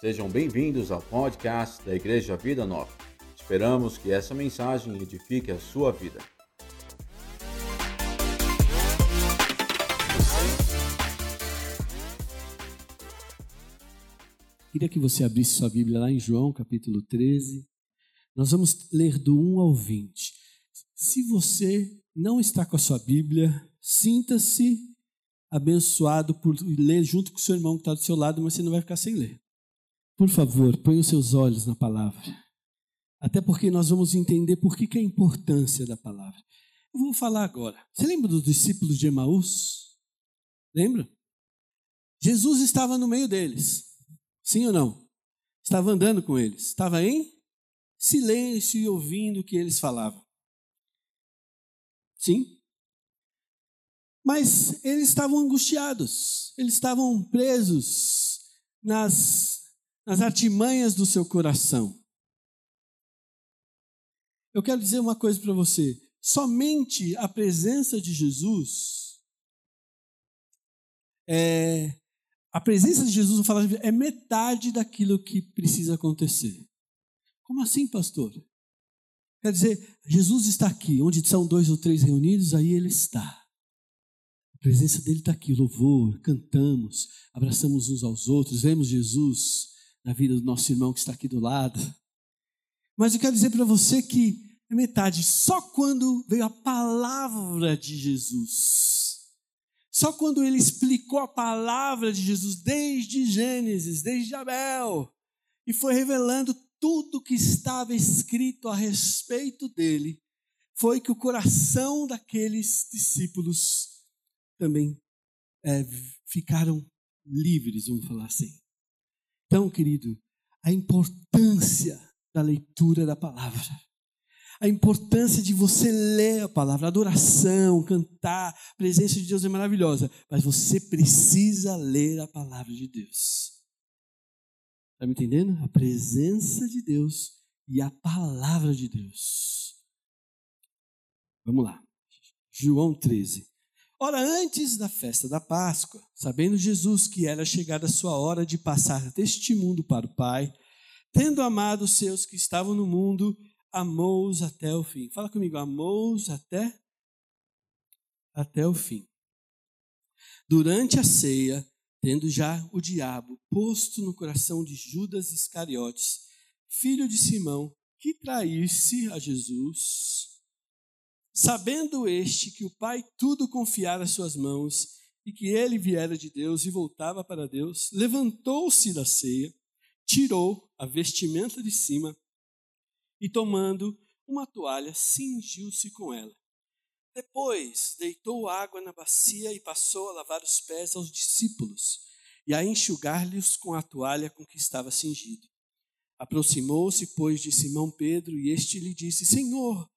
Sejam bem-vindos ao podcast da Igreja Vida Nova. Esperamos que essa mensagem edifique a sua vida. Queria que você abrisse sua Bíblia lá em João, capítulo 13. Nós vamos ler do 1 ao 20. Se você não está com a sua Bíblia, sinta-se abençoado por ler junto com o seu irmão que está do seu lado, mas você não vai ficar sem ler. Por favor, ponha os seus olhos na palavra. Até porque nós vamos entender por que, que é a importância da palavra. Eu vou falar agora. Você lembra dos discípulos de Emaús? Lembra? Jesus estava no meio deles. Sim ou não? Estava andando com eles. Estava em silêncio e ouvindo o que eles falavam. Sim? Mas eles estavam angustiados. Eles estavam presos nas nas artimanhas do seu coração. Eu quero dizer uma coisa para você: somente a presença de Jesus é a presença de Jesus, falar é metade daquilo que precisa acontecer. Como assim, pastor? Quer dizer, Jesus está aqui, onde são dois ou três reunidos, aí ele está. A presença dele está aqui, louvor, cantamos, abraçamos uns aos outros, vemos Jesus na vida do nosso irmão que está aqui do lado. Mas eu quero dizer para você que é metade, só quando veio a palavra de Jesus. Só quando ele explicou a palavra de Jesus desde Gênesis, desde Abel, e foi revelando tudo que estava escrito a respeito dele, foi que o coração daqueles discípulos também é, ficaram livres, vamos falar assim. Então, querido, a importância da leitura da palavra, a importância de você ler a palavra, adoração, cantar, a presença de Deus é maravilhosa, mas você precisa ler a palavra de Deus. Está me entendendo? A presença de Deus e a palavra de Deus. Vamos lá. João 13. Ora, antes da festa da Páscoa, sabendo Jesus que era chegada a sua hora de passar deste mundo para o Pai, tendo amado os seus que estavam no mundo, amou-os até o fim. Fala comigo, amou-os até até o fim. Durante a ceia, tendo já o diabo posto no coração de Judas Iscariotes, filho de Simão, que traísse a Jesus, Sabendo este que o Pai tudo confiara às suas mãos e que ele viera de Deus e voltava para Deus, levantou-se da ceia, tirou a vestimenta de cima e, tomando uma toalha, cingiu-se com ela. Depois deitou água na bacia e passou a lavar os pés aos discípulos e a enxugar-lhes com a toalha com que estava cingido. Aproximou-se, pois, de Simão Pedro e este lhe disse: Senhor,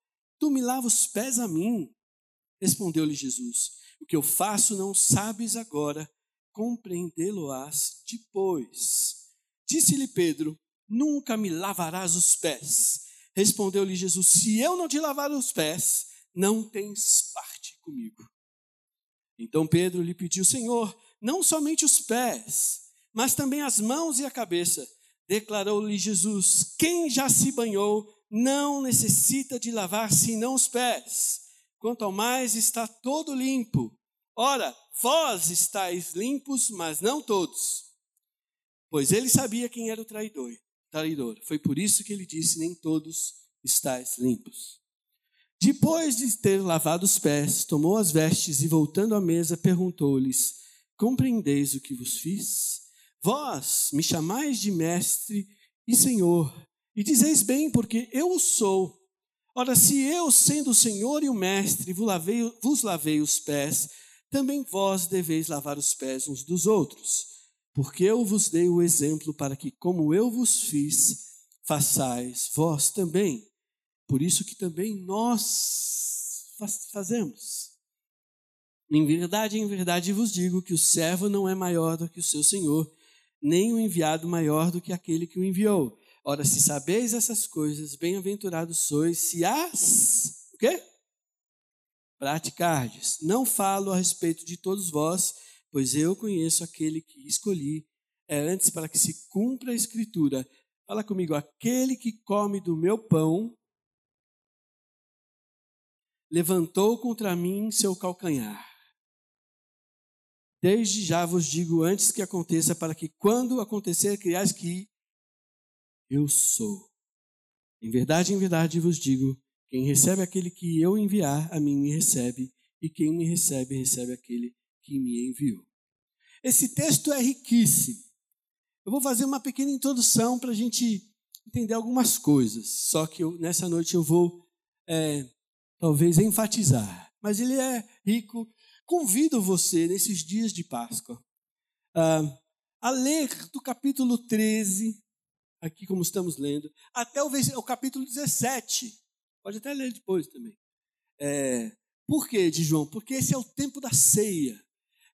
Tu me lava os pés a mim? Respondeu-lhe Jesus: O que eu faço não sabes agora, compreendê-lo-ás depois. Disse-lhe Pedro: Nunca me lavarás os pés. Respondeu-lhe Jesus: Se eu não te lavar os pés, não tens parte comigo. Então Pedro lhe pediu: Senhor, não somente os pés, mas também as mãos e a cabeça. Declarou-lhe Jesus: Quem já se banhou não necessita de lavar senão os pés, quanto ao mais está todo limpo. Ora, vós estáis limpos, mas não todos. Pois ele sabia quem era o traidor. traidor. Foi por isso que ele disse: Nem todos estáis limpos. Depois de ter lavado os pés, tomou as vestes e, voltando à mesa, perguntou-lhes: Compreendeis o que vos fiz? Vós me chamais de mestre e senhor, e dizeis bem, porque eu o sou. Ora, se eu, sendo o Senhor e o Mestre, vos lavei, vos lavei os pés, também vós deveis lavar os pés uns dos outros. Porque eu vos dei o exemplo para que, como eu vos fiz, façais vós também. Por isso que também nós fazemos. Em verdade, em verdade vos digo que o servo não é maior do que o seu senhor, nem o enviado maior do que aquele que o enviou. Ora, se sabeis essas coisas, bem-aventurados sois se as o quê? Praticardes. Não falo a respeito de todos vós, pois eu conheço aquele que escolhi. é antes para que se cumpra a escritura. Fala comigo, aquele que come do meu pão levantou contra mim seu calcanhar. Desde já vos digo antes que aconteça, para que quando acontecer, criais que eu sou. Em verdade, em verdade vos digo: quem recebe aquele que eu enviar, a mim me recebe, e quem me recebe, recebe aquele que me enviou. Esse texto é riquíssimo. Eu vou fazer uma pequena introdução para a gente entender algumas coisas, só que eu, nessa noite eu vou é, talvez enfatizar. Mas ele é rico. Convido você, nesses dias de Páscoa, a ler do capítulo 13, aqui como estamos lendo, até o, o capítulo 17. Pode até ler depois também. É, por quê, de João? Porque esse é o tempo da ceia.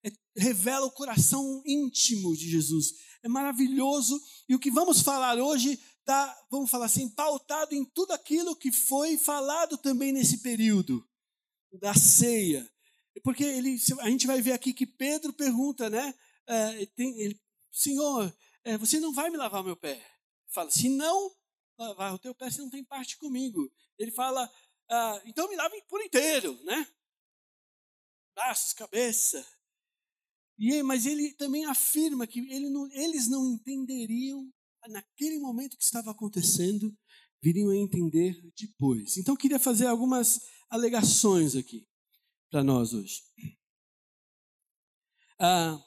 É, revela o coração íntimo de Jesus. É maravilhoso. E o que vamos falar hoje está, vamos falar assim, pautado em tudo aquilo que foi falado também nesse período da ceia. Porque ele, a gente vai ver aqui que Pedro pergunta, né? É, tem, ele, Senhor, é, você não vai me lavar meu pé? Fala, se não lavar o teu pé, você não tem parte comigo. Ele fala, ah, então me lavem por inteiro, né? Braços, cabeça. E, mas ele também afirma que ele não, eles não entenderiam naquele momento que estava acontecendo, viriam a entender depois. Então queria fazer algumas alegações aqui para nós hoje. Ah,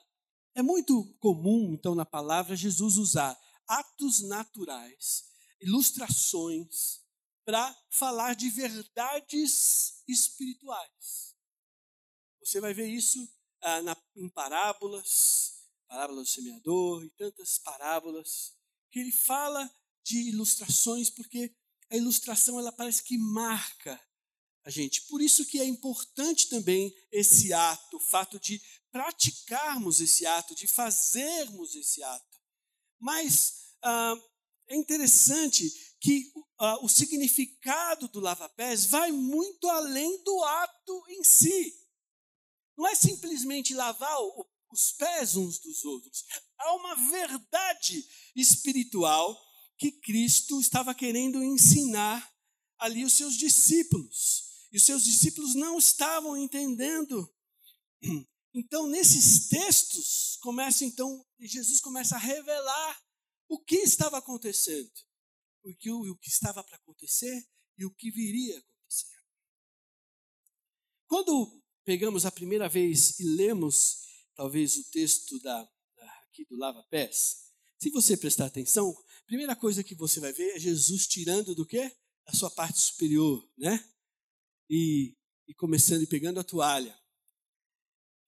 é muito comum, então, na palavra, Jesus usar atos naturais, ilustrações, para falar de verdades espirituais. Você vai ver isso ah, na, em parábolas, parábola do semeador e tantas parábolas, que ele fala de ilustrações, porque a ilustração ela parece que marca a gente. Por isso que é importante também esse ato, o fato de praticarmos esse ato, de fazermos esse ato. Mas ah, é interessante que uh, o significado do lava-pés vai muito além do ato em si. Não é simplesmente lavar o, os pés uns dos outros. Há uma verdade espiritual que Cristo estava querendo ensinar ali os seus discípulos. E os seus discípulos não estavam entendendo. Então, nesses textos, começa então, Jesus começa a revelar o que estava acontecendo o que, o que estava para acontecer e o que viria a acontecer. Quando pegamos a primeira vez e lemos, talvez, o texto da, aqui do lava-pés, se você prestar atenção, a primeira coisa que você vai ver é Jesus tirando do quê? A sua parte superior, né? E, e começando e pegando a toalha.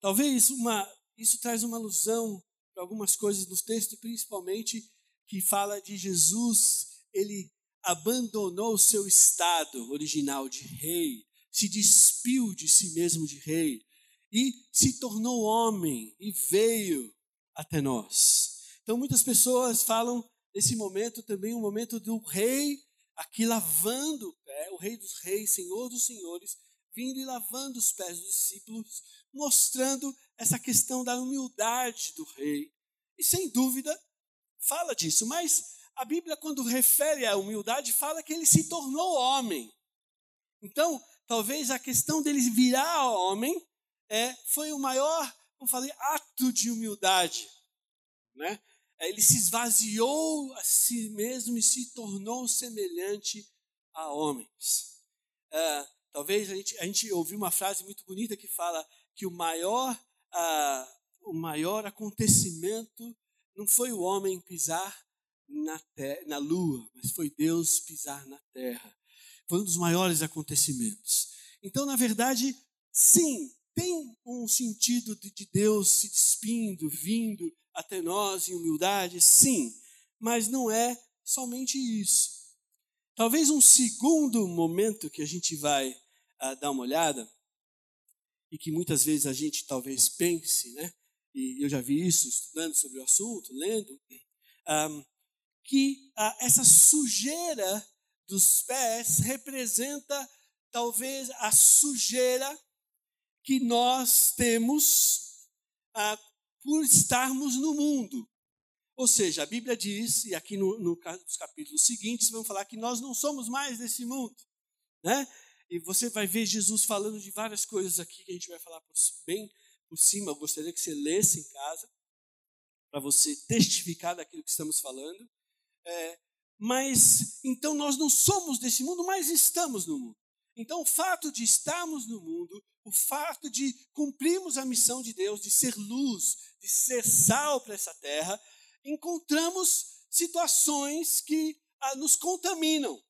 Talvez uma, isso traz uma alusão para algumas coisas do texto, principalmente que fala de Jesus ele abandonou o seu estado original de rei, se despiu de si mesmo de rei e se tornou homem e veio até nós. Então muitas pessoas falam nesse momento também um momento do rei aqui lavando o pé, o rei dos reis, senhor dos senhores, vindo e lavando os pés dos discípulos, mostrando essa questão da humildade do rei. E sem dúvida fala disso, mas a Bíblia, quando refere à humildade, fala que ele se tornou homem. Então, talvez a questão dele virar homem é, foi o maior, como falei, ato de humildade. Né? É, ele se esvaziou a si mesmo e se tornou semelhante a homens. É, talvez a gente, a gente ouviu uma frase muito bonita que fala que o maior, uh, o maior acontecimento não foi o homem pisar na, terra, na lua, mas foi Deus pisar na terra. Foi um dos maiores acontecimentos. Então, na verdade, sim, tem um sentido de Deus se despindo, vindo até nós em humildade, sim, mas não é somente isso. Talvez um segundo momento que a gente vai uh, dar uma olhada, e que muitas vezes a gente talvez pense, né? E eu já vi isso estudando sobre o assunto, lendo, um, que essa sujeira dos pés representa talvez a sujeira que nós temos ah, por estarmos no mundo. Ou seja, a Bíblia diz, e aqui no nos capítulos seguintes, vamos falar que nós não somos mais desse mundo. Né? E você vai ver Jesus falando de várias coisas aqui que a gente vai falar bem por cima. Eu gostaria que você lesse em casa, para você testificar daquilo que estamos falando. É, mas, então, nós não somos desse mundo, mas estamos no mundo. Então, o fato de estarmos no mundo, o fato de cumprirmos a missão de Deus, de ser luz, de ser sal para essa terra, encontramos situações que ah, nos contaminam.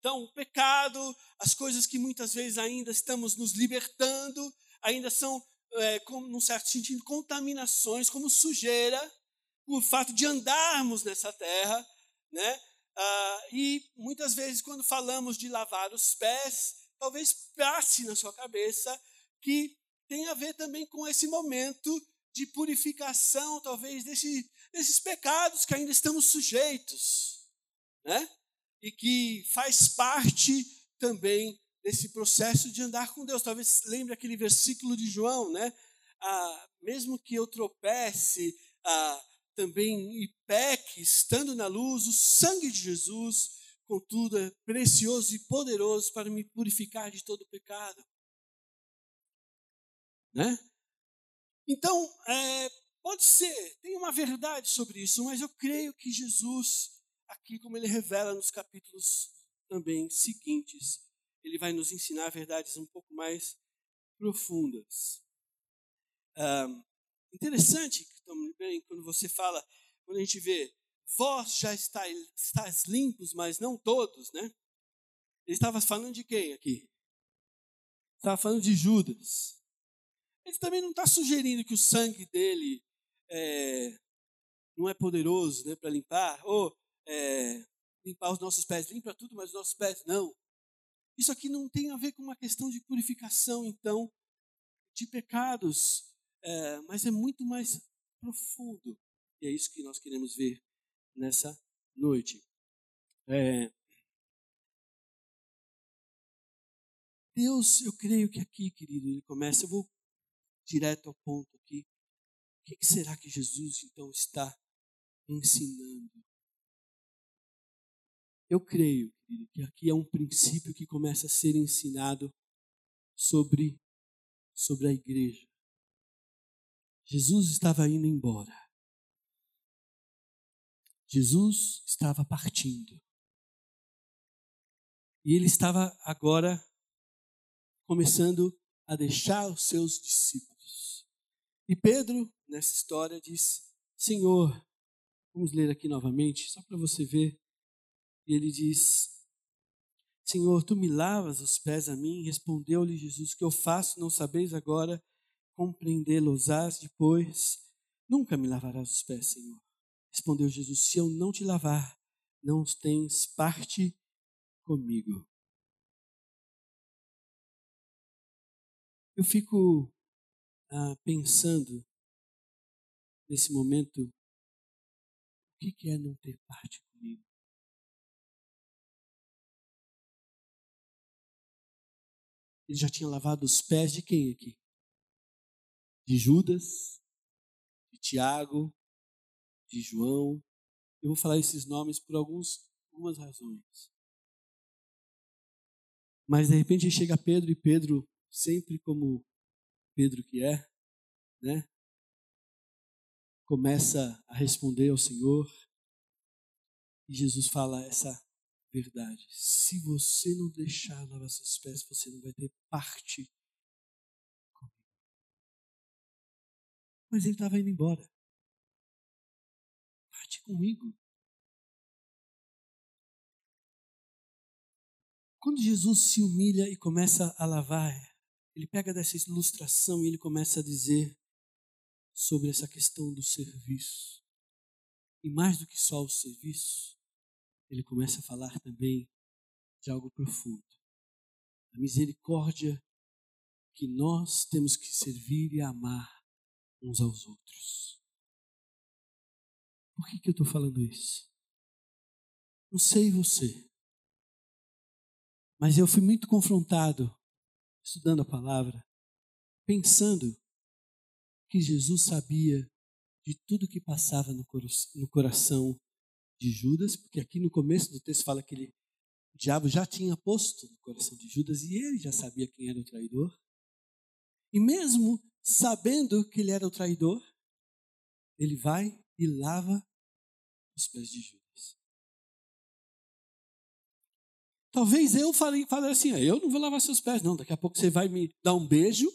Então, o pecado, as coisas que muitas vezes ainda estamos nos libertando, ainda são, é, com, num certo sentido, contaminações, como sujeira, o fato de andarmos nessa terra, né? Ah, e muitas vezes, quando falamos de lavar os pés, talvez passe na sua cabeça que tem a ver também com esse momento de purificação, talvez, desse, desses pecados que ainda estamos sujeitos, né? E que faz parte também desse processo de andar com Deus. Talvez lembre aquele versículo de João, né? Ah, mesmo que eu tropece ah, também e peque, estando na luz, o sangue de Jesus, contudo, é precioso e poderoso para me purificar de todo pecado. Né? Então, é, pode ser, tem uma verdade sobre isso, mas eu creio que Jesus, aqui como ele revela nos capítulos também seguintes, ele vai nos ensinar verdades um pouco mais profundas. Ah, interessante quando você fala, quando a gente vê, vós já estáis, estáis limpos, mas não todos, né? Ele estava falando de quem aqui? Estava falando de Judas. Ele também não está sugerindo que o sangue dele é, não é poderoso né, para limpar, ou é, limpar os nossos pés. Limpa tudo, mas os nossos pés não. Isso aqui não tem a ver com uma questão de purificação, então, de pecados, é, mas é muito mais profundo. E é isso que nós queremos ver nessa noite. É, Deus, eu creio que aqui, querido, ele começa. Eu vou direto ao ponto aqui. O que será que Jesus então está ensinando? Eu creio que aqui é um princípio que começa a ser ensinado sobre, sobre a igreja. Jesus estava indo embora. Jesus estava partindo. E ele estava agora começando a deixar os seus discípulos. E Pedro, nessa história, diz: Senhor, vamos ler aqui novamente, só para você ver. E ele diz: Senhor, tu me lavas os pés a mim? Respondeu-lhe Jesus: Que eu faço, não sabeis agora, compreendê-los-ás depois. Nunca me lavarás os pés, Senhor. Respondeu Jesus: Se eu não te lavar, não tens parte comigo. Eu fico ah, pensando nesse momento, o que, é não ter parte Ele já tinha lavado os pés de quem aqui? De Judas, de Tiago, de João. Eu vou falar esses nomes por alguns, algumas razões. Mas de repente chega Pedro e Pedro, sempre como Pedro que é, né? Começa a responder ao Senhor e Jesus fala essa verdade. Se você não deixar lavar seus pés, você não vai ter parte comigo. Mas ele estava indo embora. Parte comigo. Quando Jesus se humilha e começa a lavar ele pega dessa ilustração e ele começa a dizer sobre essa questão do serviço. E mais do que só o serviço, ele começa a falar também de algo profundo. A misericórdia que nós temos que servir e amar uns aos outros. Por que, que eu estou falando isso? Não sei você, mas eu fui muito confrontado estudando a palavra, pensando que Jesus sabia de tudo que passava no coração de Judas, porque aqui no começo do texto fala que ele, o diabo já tinha posto no coração de Judas e ele já sabia quem era o traidor. E mesmo sabendo que ele era o traidor, ele vai e lava os pés de Judas. Talvez eu falei, falei assim: ah, eu não vou lavar seus pés, não. Daqui a pouco você vai me dar um beijo,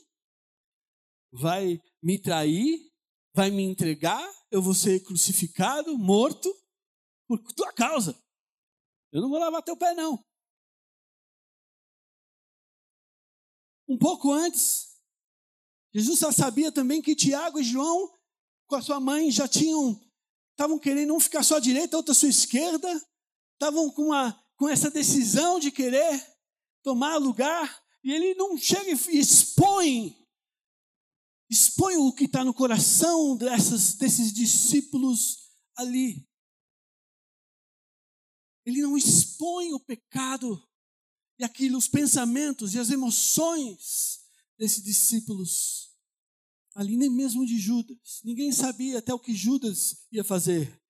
vai me trair, vai me entregar, eu vou ser crucificado, morto, por tua causa. Eu não vou lavar teu pé, não. Um pouco antes, Jesus já sabia também que Tiago e João, com a sua mãe, já tinham, estavam querendo um ficar só à direita, outro à sua esquerda, estavam com, uma, com essa decisão de querer tomar lugar, e ele não chega e expõe, expõe o que está no coração dessas, desses discípulos ali. Ele não expõe o pecado e aquilo, os pensamentos e as emoções desses discípulos ali, nem mesmo de Judas. Ninguém sabia até o que Judas ia fazer.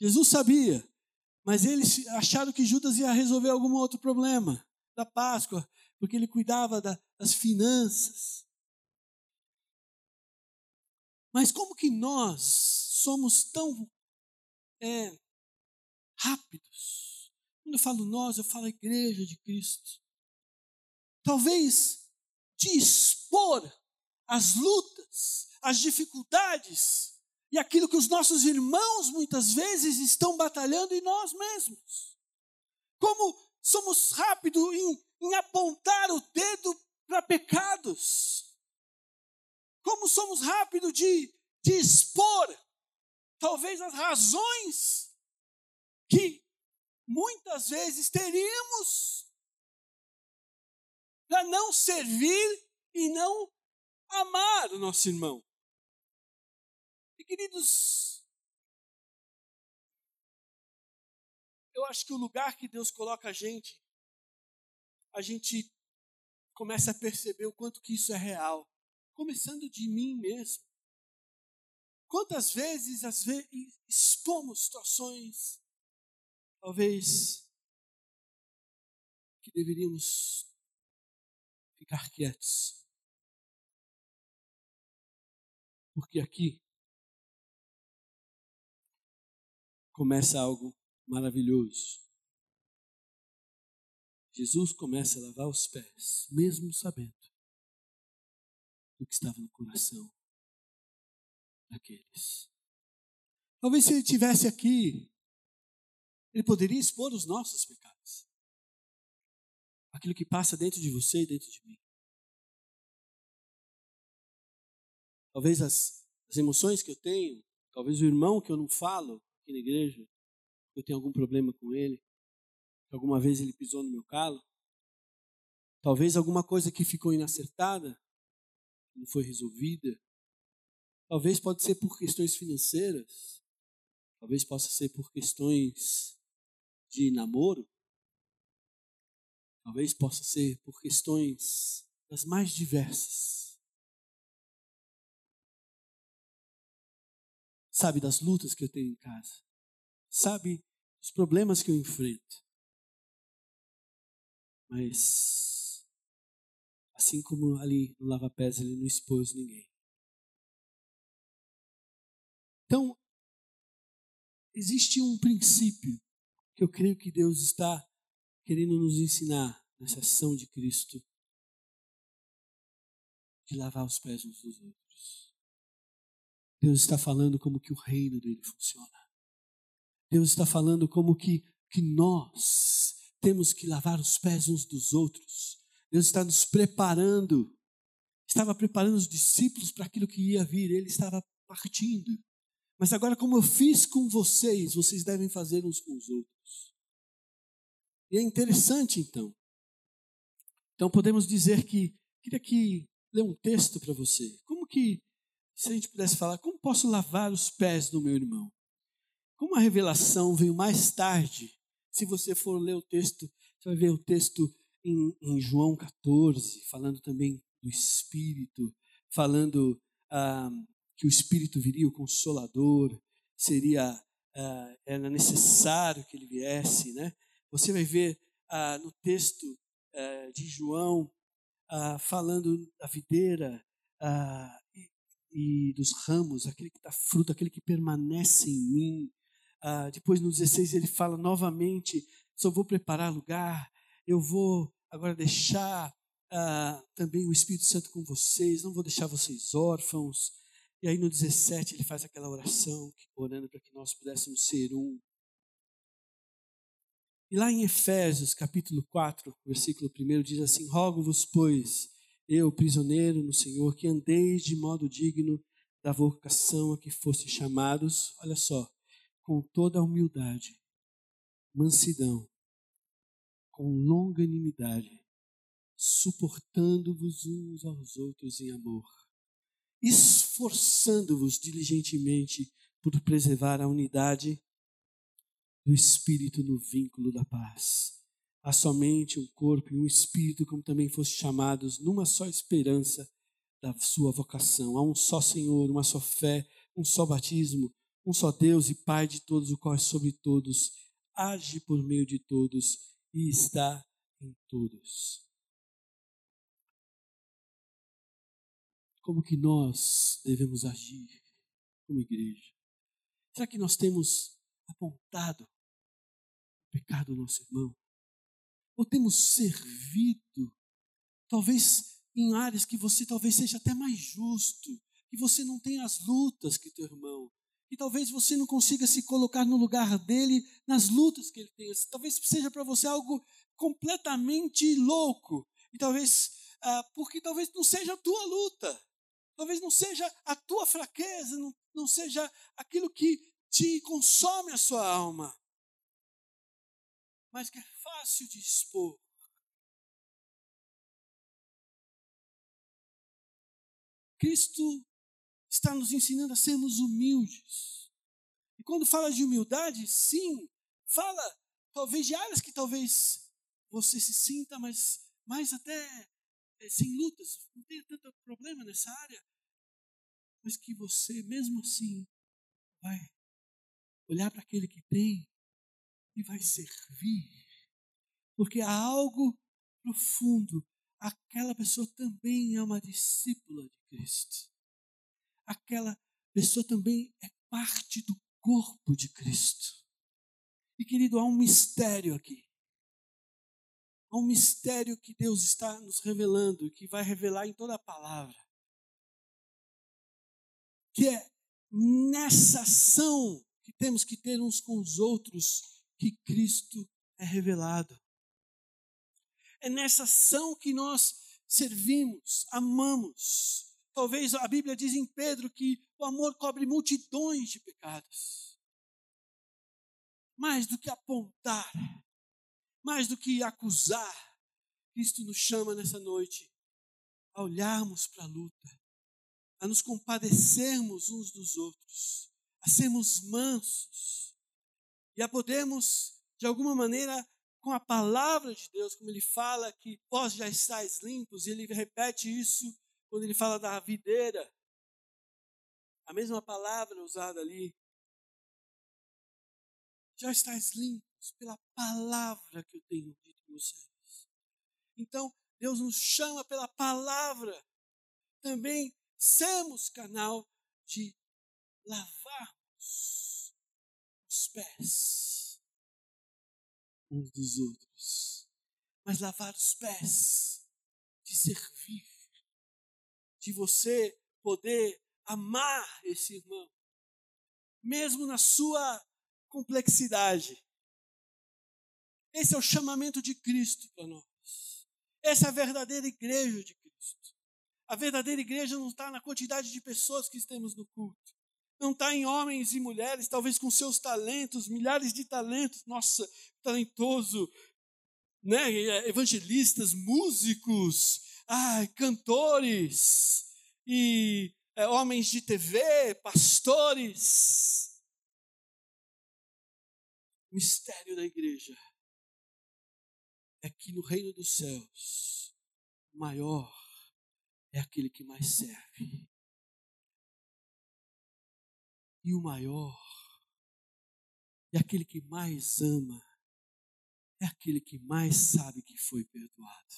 Jesus sabia, mas eles acharam que Judas ia resolver algum outro problema da Páscoa, porque ele cuidava da, das finanças. Mas como que nós somos tão é, rápidos? Quando eu falo nós, eu falo a igreja de Cristo. Talvez de expor as lutas, as dificuldades e aquilo que os nossos irmãos muitas vezes estão batalhando em nós mesmos. Como somos rápidos em, em apontar o dedo para pecados. Como somos rápidos de, de expor, talvez, as razões que muitas vezes teríamos para não servir e não amar o nosso irmão. E queridos, eu acho que o lugar que Deus coloca a gente, a gente começa a perceber o quanto que isso é real, começando de mim mesmo. Quantas vezes, às vezes, expomos situações, talvez, que deveríamos ficar quietos. Porque aqui começa algo maravilhoso. Jesus começa a lavar os pés, mesmo sabendo do que estava no coração daqueles. Talvez se ele tivesse aqui, ele poderia expor os nossos pecados. Aquilo que passa dentro de você e dentro de mim. Talvez as, as emoções que eu tenho, talvez o irmão que eu não falo aqui na igreja, eu tenho algum problema com ele, que alguma vez ele pisou no meu calo. Talvez alguma coisa que ficou inacertada, não foi resolvida. Talvez pode ser por questões financeiras. Talvez possa ser por questões de namoro. Talvez possa ser por questões das mais diversas. sabe das lutas que eu tenho em casa, sabe dos problemas que eu enfrento. Mas, assim como ali no lava-pés, ele não expôs ninguém. Então, existe um princípio que eu creio que Deus está querendo nos ensinar nessa ação de Cristo de lavar os pés uns dos outros. Deus está falando como que o reino dele funciona. Deus está falando como que, que nós temos que lavar os pés uns dos outros. Deus está nos preparando. Estava preparando os discípulos para aquilo que ia vir. Ele estava partindo. Mas agora, como eu fiz com vocês, vocês devem fazer uns com os outros. E é interessante, então. Então, podemos dizer que. Queria aqui ler um texto para você. Como que se a gente pudesse falar, como posso lavar os pés do meu irmão? Como a revelação veio mais tarde, se você for ler o texto, você vai ver o texto em, em João 14, falando também do Espírito, falando ah, que o Espírito viria, o Consolador, seria uh, era necessário que ele viesse, né? Você vai ver uh, no texto uh, de João falando da videira e, e, dos ramos, aquele que dá fruto, aquele que permanece em mim. depois no 16 ele fala novamente: só vou preparar lugar, eu vou agora deixar também o Espírito Santo com vocês, não vou deixar vocês órfãos. E aí no 17 ele faz aquela oração, orando para que nós pudéssemos ser um. E lá em Efésios, capítulo 4, versículo 1, diz assim: Rogo-vos, pois, eu, prisioneiro no Senhor, que andeis de modo digno da vocação a que fostes chamados, olha só, com toda a humildade, mansidão, com longanimidade, suportando-vos uns aos outros em amor esforçando-vos diligentemente por preservar a unidade do Espírito no vínculo da paz. Há somente um corpo e um Espírito, como também foste chamados, numa só esperança da sua vocação. Há um só Senhor, uma só fé, um só batismo, um só Deus e Pai de todos, o qual é sobre todos, age por meio de todos e está em todos. Como que nós devemos agir como igreja? Será que nós temos apontado o pecado do nosso irmão? Ou temos servido, talvez em áreas que você talvez seja até mais justo, que você não tenha as lutas que teu irmão, que talvez você não consiga se colocar no lugar dele nas lutas que ele tem. Talvez seja para você algo completamente louco, e talvez ah, porque talvez não seja a tua luta. Talvez não seja a tua fraqueza, não, não seja aquilo que te consome a sua alma, mas que é fácil de expor. Cristo está nos ensinando a sermos humildes. E quando fala de humildade, sim, fala talvez de áreas que talvez você se sinta, mas mais até é, sem lutas, não tenha problema nessa área, mas que você, mesmo assim, vai olhar para aquele que tem e vai servir. Porque há algo profundo. Aquela pessoa também é uma discípula de Cristo. Aquela pessoa também é parte do corpo de Cristo. E querido, há um mistério aqui. Há um mistério que Deus está nos revelando, e que vai revelar em toda a palavra que é nessa ação que temos que ter uns com os outros que Cristo é revelado. É nessa ação que nós servimos, amamos. Talvez a Bíblia diz em Pedro que o amor cobre multidões de pecados. Mais do que apontar, mais do que acusar, Cristo nos chama nessa noite a olharmos para a luta, a nos compadecermos uns dos outros, a sermos mansos e a podermos, de alguma maneira, com a palavra de Deus, como ele fala que vós já estáis limpos, e ele repete isso quando ele fala da videira. A mesma palavra usada ali. Já estáis limpos pela palavra que eu tenho dito a vocês. Então, Deus nos chama pela palavra também sermos canal de lavarmos os pés uns dos outros. Mas lavar os pés de servir, de você poder amar esse irmão, mesmo na sua complexidade. Esse é o chamamento de Cristo para nós. Essa é a verdadeira igreja de Cristo. A verdadeira igreja não está na quantidade de pessoas que temos no culto. Não está em homens e mulheres, talvez com seus talentos, milhares de talentos, nossa, talentoso, né? evangelistas, músicos, ai, cantores, e é, homens de TV, pastores. O mistério da igreja é que no reino dos céus, maior é aquele que mais serve. E o maior, e aquele que mais ama, é aquele que mais sabe que foi perdoado.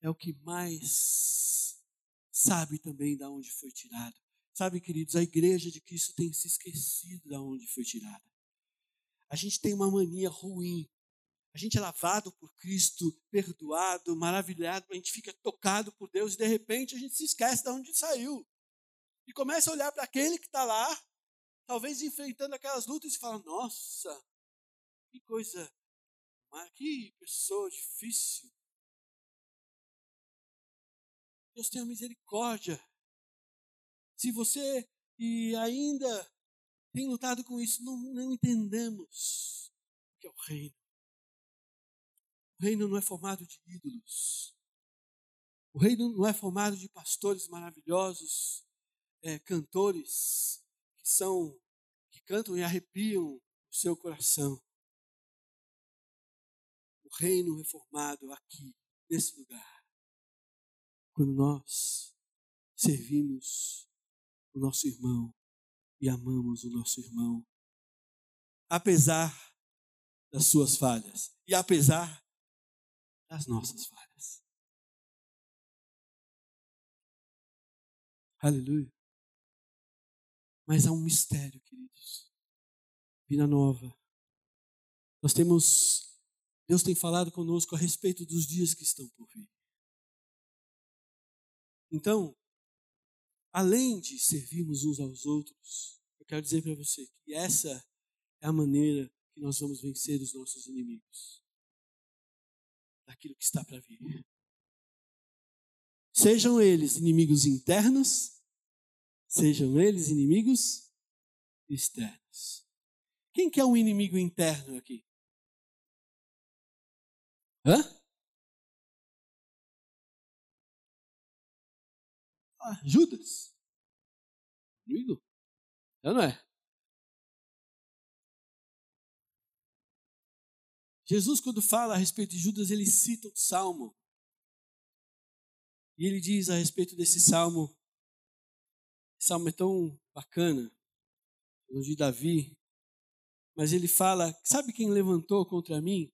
É o que mais sabe também de onde foi tirado. Sabe, queridos, a igreja de Cristo tem se esquecido de onde foi tirada. A gente tem uma mania ruim. A gente é lavado por Cristo, perdoado, maravilhado, a gente fica tocado por Deus e de repente a gente se esquece de onde saiu. E começa a olhar para aquele que está lá, talvez enfrentando aquelas lutas e fala: Nossa, que coisa, que pessoa difícil. Deus tenha misericórdia. Se você e ainda tem lutado com isso, não, não entendemos o que é o reino. O reino não é formado de ídolos. O reino não é formado de pastores maravilhosos, é, cantores que são que cantam e arrepiam o seu coração reino reformado aqui, nesse lugar. Quando nós servimos o nosso irmão e amamos o nosso irmão, apesar das suas falhas e apesar das nossas falhas. Aleluia. Mas há um mistério, queridos. Vida nova. Nós temos Deus tem falado conosco a respeito dos dias que estão por vir. Então, além de servirmos uns aos outros, eu quero dizer para você que essa é a maneira que nós vamos vencer os nossos inimigos daquilo que está para vir. Sejam eles inimigos internos, sejam eles inimigos externos. Quem que é um inimigo interno aqui? Hã? Judas. Amigo? É não é? Jesus, quando fala a respeito de Judas, ele cita o salmo. E ele diz a respeito desse salmo. Esse salmo é tão bacana, de Davi. Mas ele fala: Sabe quem levantou contra mim?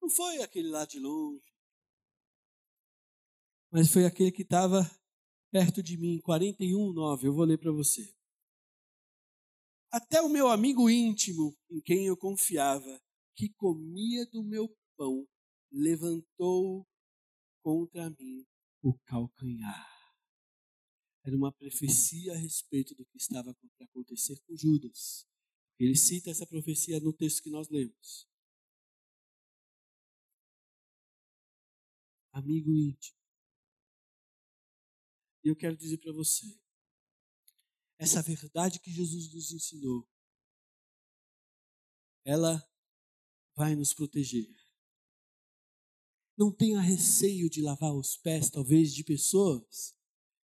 Não foi aquele lá de longe, mas foi aquele que estava perto de mim, 41, 9. Eu vou ler para você. Até o meu amigo íntimo, em quem eu confiava, que comia do meu pão, levantou contra mim o calcanhar. Era uma profecia a respeito do que estava para acontecer com Judas. Ele cita essa profecia no texto que nós lemos. amigo íntimo. E eu quero dizer para você, essa verdade que Jesus nos ensinou, ela vai nos proteger. Não tenha receio de lavar os pés, talvez, de pessoas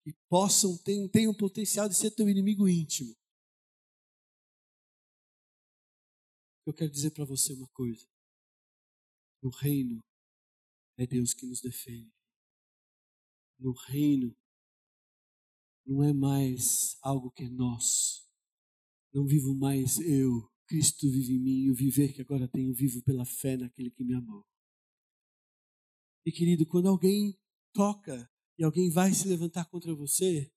que possam ter, tenham o potencial de ser teu inimigo íntimo. Eu quero dizer para você uma coisa. No reino é Deus que nos defende. No reino, não é mais algo que é nosso. Não vivo mais eu, Cristo vive em mim, o viver que agora tenho vivo pela fé naquele que me amou. E querido, quando alguém toca e alguém vai se levantar contra você,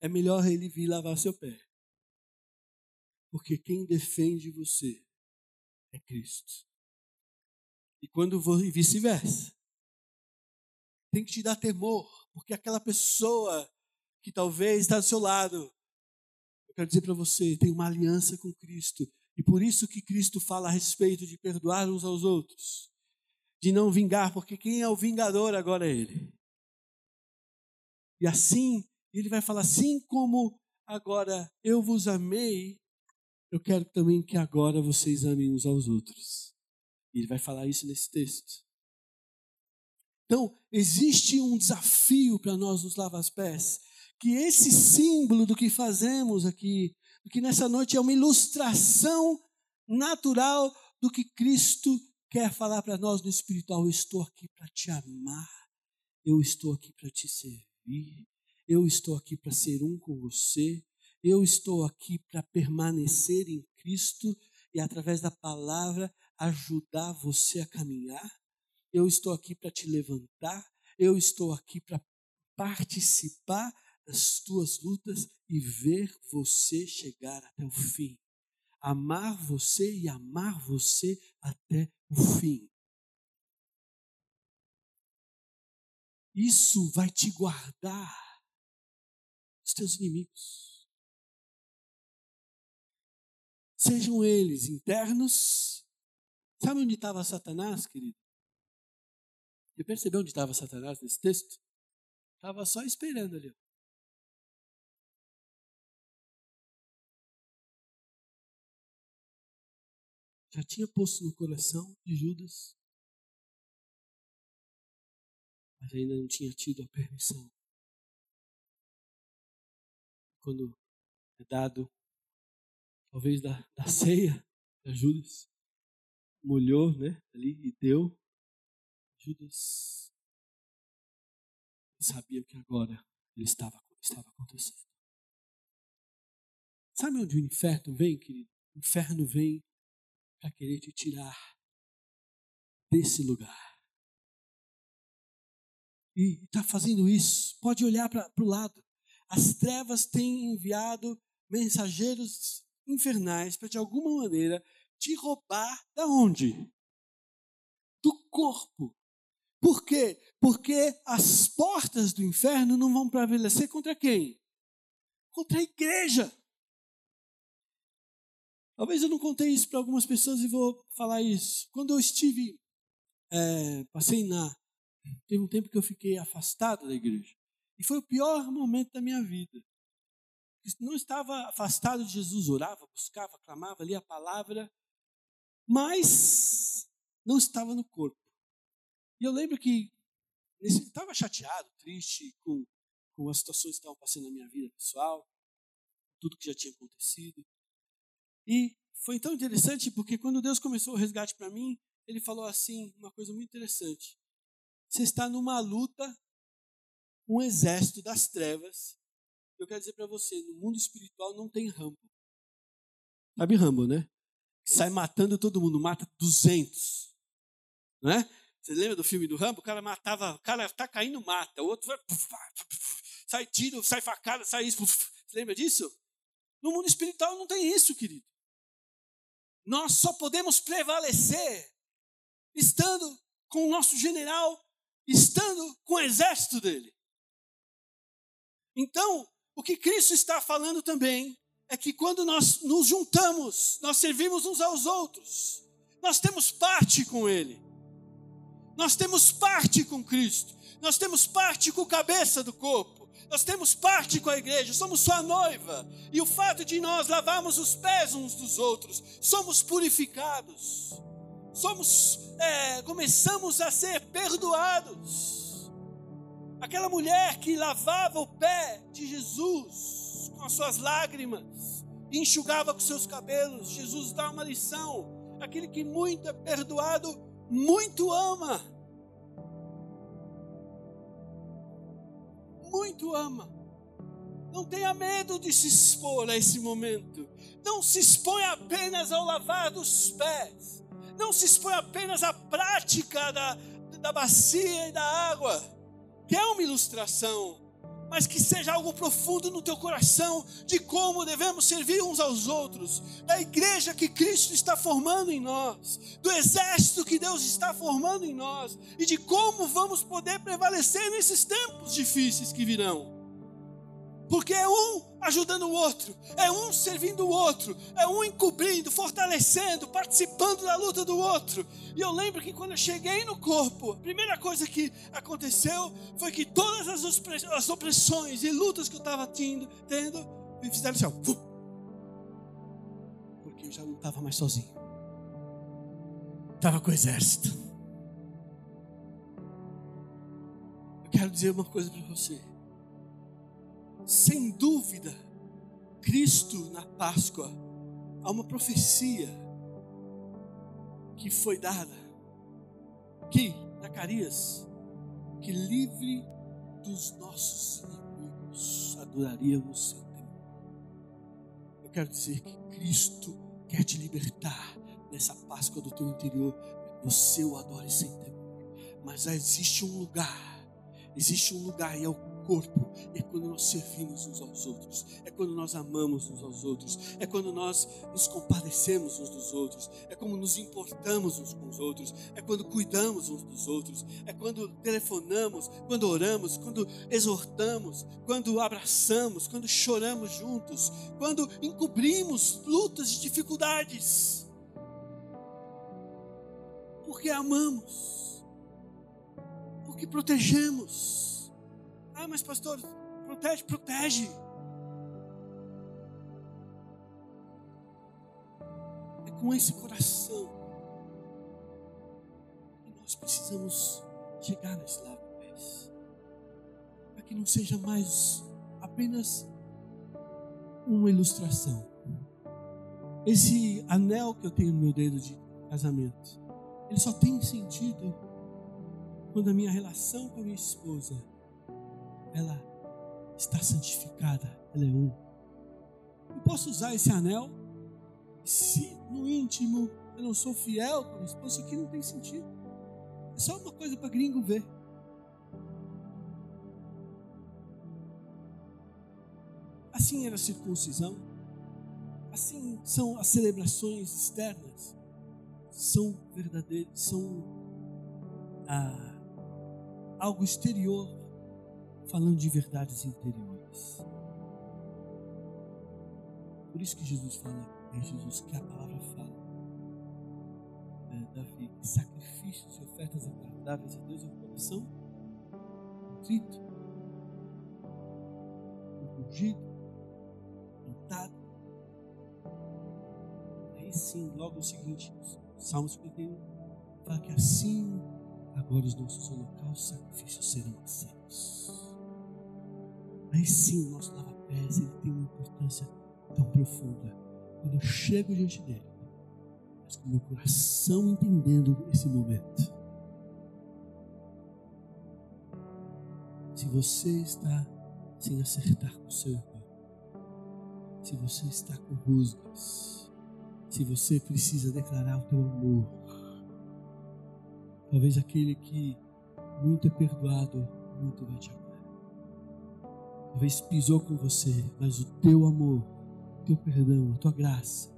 é melhor ele vir lavar seu pé. Porque quem defende você é Cristo. E quando e vice-versa. Tem que te dar temor, porque aquela pessoa que talvez está do seu lado, eu quero dizer para você, tem uma aliança com Cristo. E por isso que Cristo fala a respeito de perdoar uns aos outros, de não vingar, porque quem é o vingador agora é Ele. E assim, ele vai falar: assim como agora eu vos amei, eu quero também que agora vocês amem uns aos outros. Ele vai falar isso nesse texto. Então, existe um desafio para nós nos lavar os pés, que esse símbolo do que fazemos aqui, do que nessa noite é uma ilustração natural do que Cristo quer falar para nós no espiritual. Eu estou aqui para te amar, eu estou aqui para te servir, Eu estou aqui para ser um com você. Eu estou aqui para permanecer em Cristo e, através da palavra, ajudar você a caminhar. Eu estou aqui para te levantar. Eu estou aqui para participar das tuas lutas e ver você chegar até o fim. Amar você e amar você até o fim. Isso vai te guardar dos teus inimigos. Sejam eles internos. Sabe onde estava Satanás, querido? Você percebeu onde estava Satanás nesse texto? Estava só esperando ali. Já tinha posto no coração de Judas mas ainda não tinha tido a permissão. Quando é dado, talvez da, da ceia para Judas, molhou né, ali e deu, Judas sabia que agora ele estava, estava acontecendo. Sabe onde o inferno vem, querido? O inferno vem para querer te tirar desse lugar e está fazendo isso, pode olhar para o lado. As trevas têm enviado mensageiros infernais para, de alguma maneira, te roubar da onde? Do corpo. Por quê? Porque as portas do inferno não vão prevalecer contra quem? Contra a igreja. Talvez eu não contei isso para algumas pessoas e vou falar isso. Quando eu estive, é, passei na Teve um tempo que eu fiquei afastado da igreja. E foi o pior momento da minha vida. Não estava afastado de Jesus, orava, buscava, clamava, lia a palavra, mas não estava no corpo. E eu lembro que estava chateado, triste com, com as situações que estavam passando na minha vida pessoal, tudo que já tinha acontecido. E foi tão interessante porque quando Deus começou o resgate para mim, ele falou assim, uma coisa muito interessante. Você está numa luta um exército das trevas. Eu quero dizer para você, no mundo espiritual não tem Rambo. Sabe Rambo, né? Sai matando todo mundo, mata 200. Não é? Você lembra do filme do Rambo? O cara matava, o cara tá caindo, mata. O outro vai, sai tiro, sai facada, sai isso. Você lembra disso? No mundo espiritual não tem isso, querido. Nós só podemos prevalecer estando com o nosso general estando com o exército dele. Então, o que Cristo está falando também é que quando nós nos juntamos, nós servimos uns aos outros, nós temos parte com Ele, nós temos parte com Cristo, nós temos parte com a cabeça do corpo, nós temos parte com a igreja, somos sua noiva, e o fato de nós lavarmos os pés uns dos outros, somos purificados somos, é, começamos a ser perdoados. Aquela mulher que lavava o pé de Jesus com as suas lágrimas, enxugava com seus cabelos, Jesus dá uma lição. Aquele que muito é perdoado, muito ama. Muito ama. Não tenha medo de se expor a esse momento. Não se exponha apenas ao lavar dos pés não se expõe apenas à prática da, da bacia e da água, que é uma ilustração, mas que seja algo profundo no teu coração de como devemos servir uns aos outros, da igreja que Cristo está formando em nós, do exército que Deus está formando em nós e de como vamos poder prevalecer nesses tempos difíceis que virão. Porque é um ajudando o outro, é um servindo o outro, é um encobrindo, fortalecendo, participando da luta do outro. E eu lembro que quando eu cheguei no corpo, a primeira coisa que aconteceu foi que todas as opressões e lutas que eu estava tendo, tendo, me fizeram assim, ó, porque eu já não estava mais sozinho, estava com o exército. Eu quero dizer uma coisa para você sem dúvida, Cristo na Páscoa, há uma profecia que foi dada, que, Zacarias, que livre dos nossos inimigos. adoraríamos sem temor. Eu quero dizer que Cristo quer te libertar nessa Páscoa do teu interior, você o adore sem temor. Mas existe um lugar, existe um lugar e é o corpo é quando nós servimos uns aos outros, é quando nós amamos uns aos outros, é quando nós nos compadecemos uns dos outros, é como nos importamos uns com os outros, é quando cuidamos uns dos outros, é quando telefonamos, quando oramos, quando exortamos, quando abraçamos, quando choramos juntos, quando encobrimos lutas e dificuldades, porque amamos, porque protegemos ah, mas pastor, protege, protege. É com esse coração que nós precisamos chegar nesse pés. Para que não seja mais apenas uma ilustração. Esse anel que eu tenho no meu dedo de casamento, ele só tem sentido quando a minha relação com a minha esposa ela está santificada, ela é um. Eu posso usar esse anel se no íntimo eu não sou fiel com a minha esposa, isso aqui não tem sentido. É só uma coisa para gringo ver. Assim era a circuncisão. Assim são as celebrações externas. São verdadeiras, são ah, algo exterior falando de verdades interiores. Por isso que Jesus fala, é Jesus que a palavra fala. É, Davi, sacrifícios e ofertas agradáveis a Deus é um coração contrito, ungido, plantado. Aí sim, logo o seguinte, Salmo 51, fala que assim agora os nossos holocaustos sacrifícios serão aceitos. Aí sim, o nosso lava-pés ele tem uma importância tão profunda. Quando eu chego diante dele, mas com o meu coração entendendo esse momento. Se você está sem acertar com o seu irmão, se você está com rusgas, se você precisa declarar o teu amor, talvez aquele que muito é perdoado, muito vai te amar. Talvez pisou com você, mas o teu amor, o teu perdão, a tua graça,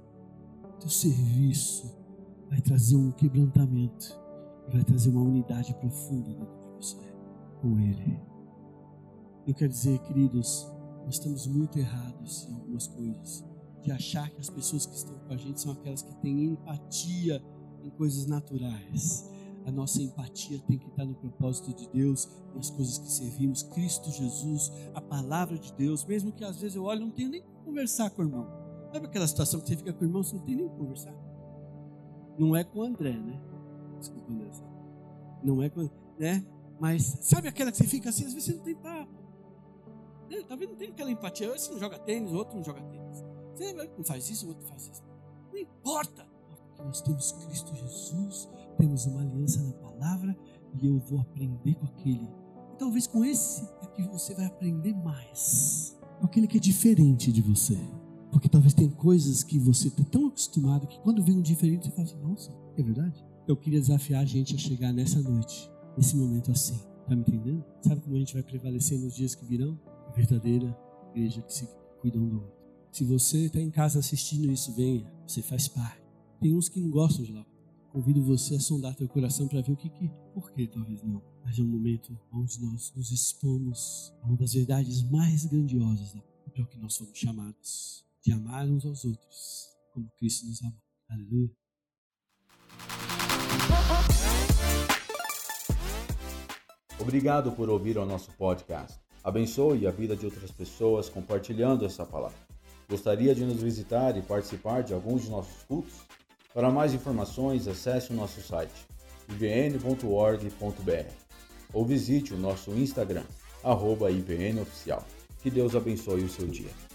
o teu serviço vai trazer um quebrantamento e vai trazer uma unidade profunda dentro de você com Ele. Eu quero dizer, queridos, nós estamos muito errados em algumas coisas, de achar que as pessoas que estão com a gente são aquelas que têm empatia em coisas naturais a nossa empatia tem que estar no propósito de Deus, nas coisas que servimos, Cristo Jesus, a palavra de Deus, mesmo que às vezes eu olho, não tenho nem como conversar com o irmão. Sabe aquela situação que você fica com o irmão, você não tem nem como conversar? Não é com o André, né? Desculpa, André. Não é com, né? Mas sabe aquela que você fica assim, às vezes você não tem papo. É, talvez não tenha aquela empatia. Você não joga tênis, o outro não joga tênis. Você não faz isso, o outro faz isso. Não importa. Nós temos Cristo Jesus temos uma aliança na palavra e eu vou aprender com aquele. E talvez com esse é que você vai aprender mais. Com aquele que é diferente de você. Porque talvez tem coisas que você está tão acostumado que quando vem um diferente você fala assim, nossa, é verdade? Eu queria desafiar a gente a chegar nessa noite, nesse momento assim. Tá me entendendo? Sabe como a gente vai prevalecer nos dias que virão? A verdadeira igreja que se cuida um do outro. Se você está em casa assistindo isso, venha, você faz parte. Tem uns que não gostam de lá. Convido você a sondar teu coração para ver o que, que, por que talvez não. Mas é um momento onde nós nos expomos a uma das verdades mais grandiosas para o que nós somos chamados, de amar uns aos outros, como Cristo nos amou. Aleluia. Obrigado por ouvir o nosso podcast. Abençoe a vida de outras pessoas compartilhando essa palavra. Gostaria de nos visitar e participar de alguns de nossos cultos? Para mais informações, acesse o nosso site ivn.org.br ou visite o nosso Instagram, arroba IVNOficial. Que Deus abençoe o seu dia.